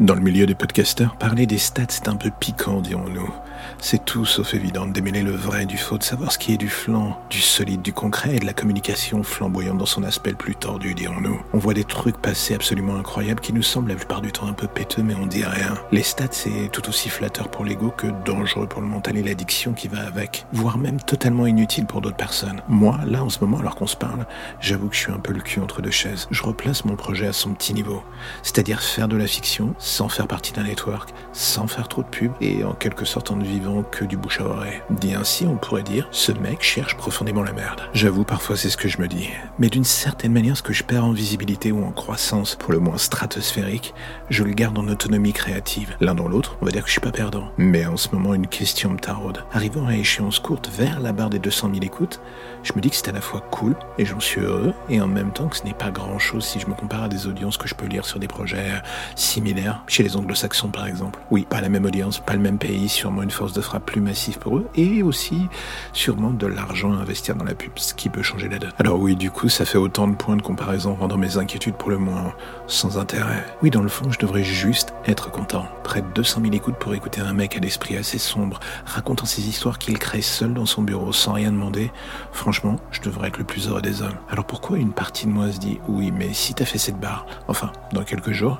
Dans le milieu des podcasteurs, parler des stats, c'est un peu piquant, dirons-nous. C'est tout sauf évident de démêler le vrai du faux, de savoir ce qui est du flanc, du solide, du concret et de la communication flamboyante dans son aspect le plus tordu, dirons-nous. On voit des trucs passer absolument incroyables qui nous semblent la plupart du temps un peu péteux, mais on dit rien. Les stats, c'est tout aussi flatteur pour l'ego que dangereux pour le mental et l'addiction qui va avec, voire même totalement inutile pour d'autres personnes. Moi, là, en ce moment, alors qu'on se parle, j'avoue que je suis un peu le cul entre deux chaises. Je replace mon projet à son petit niveau, c'est-à-dire faire de la fiction sans faire partie d'un network, sans faire trop de pub et en quelque sorte en ne vivant que du bouche à oreille. Dit ainsi, on pourrait dire, ce mec cherche profondément la merde. J'avoue, parfois c'est ce que je me dis. Mais d'une certaine manière, ce que je perds en visibilité ou en croissance, pour le moins stratosphérique, je le garde en autonomie créative. L'un dans l'autre, on va dire que je suis pas perdant. Mais en ce moment, une question me taraude. Arrivant à échéance courte vers la barre des 200 000 écoutes, je me dis que c'est à la fois cool, et j'en suis heureux, et en même temps que ce n'est pas grand chose si je me compare à des audiences que je peux lire sur des projets similaires, chez les anglo-saxons par exemple. Oui, pas la même audience, pas le même pays, sûrement une force de frappe plus massive pour eux, et aussi sûrement de l'argent à investir dans la pub, ce qui peut changer la donne. Alors oui, du coup, ça fait autant de points de comparaison rendant mes inquiétudes pour le moins sans intérêt. Oui, dans le fond, je devrais juste être content. Près de 200 000 écoutes pour écouter un mec à l'esprit assez sombre, racontant ses histoires qu'il crée seul dans son bureau sans rien demander. Franchement, je devrais être le plus heureux des hommes. Alors pourquoi une partie de moi se dit oui, mais si t'as fait cette barre, enfin, dans quelques jours,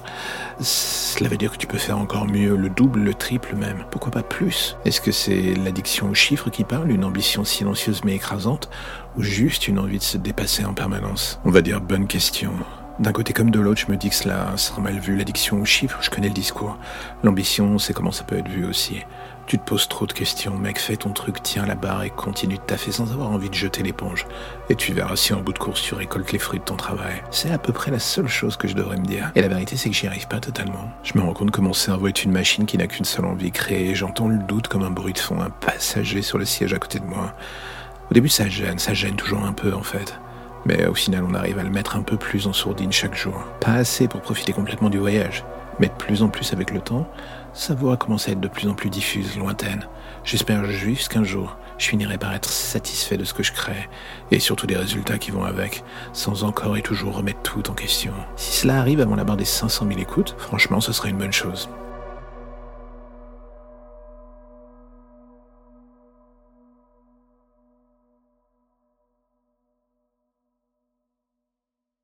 cela veut dire que tu peux faire encore mieux, le double, le triple même. Pourquoi pas plus? Est-ce que c'est l'addiction aux chiffres qui parle, une ambition silencieuse mais écrasante, ou juste une envie de se dépasser en permanence? On va dire bonne question. D'un côté comme de l'autre, je me dis que cela sera mal vu. L'addiction aux chiffres, je connais le discours. L'ambition, c'est comment ça peut être vu aussi. Tu te poses trop de questions, mec, fais ton truc, tiens la barre et continue de taffer sans avoir envie de jeter l'éponge. Et tu verras si en bout de course tu récoltes les fruits de ton travail. C'est à peu près la seule chose que je devrais me dire. Et la vérité, c'est que j'y arrive pas totalement. Je me rends compte que mon cerveau est une machine qui n'a qu'une seule envie, créer. J'entends le doute comme un bruit de fond, un passager sur le siège à côté de moi. Au début, ça gêne, ça gêne toujours un peu en fait. Mais au final, on arrive à le mettre un peu plus en sourdine chaque jour. Pas assez pour profiter complètement du voyage, mais de plus en plus avec le temps, sa voix commence à être de plus en plus diffuse, lointaine. J'espère juste qu'un jour, je finirai par être satisfait de ce que je crée, et surtout des résultats qui vont avec, sans encore et toujours remettre tout en question. Si cela arrive avant la barre des 500 000 écoutes, franchement, ce serait une bonne chose.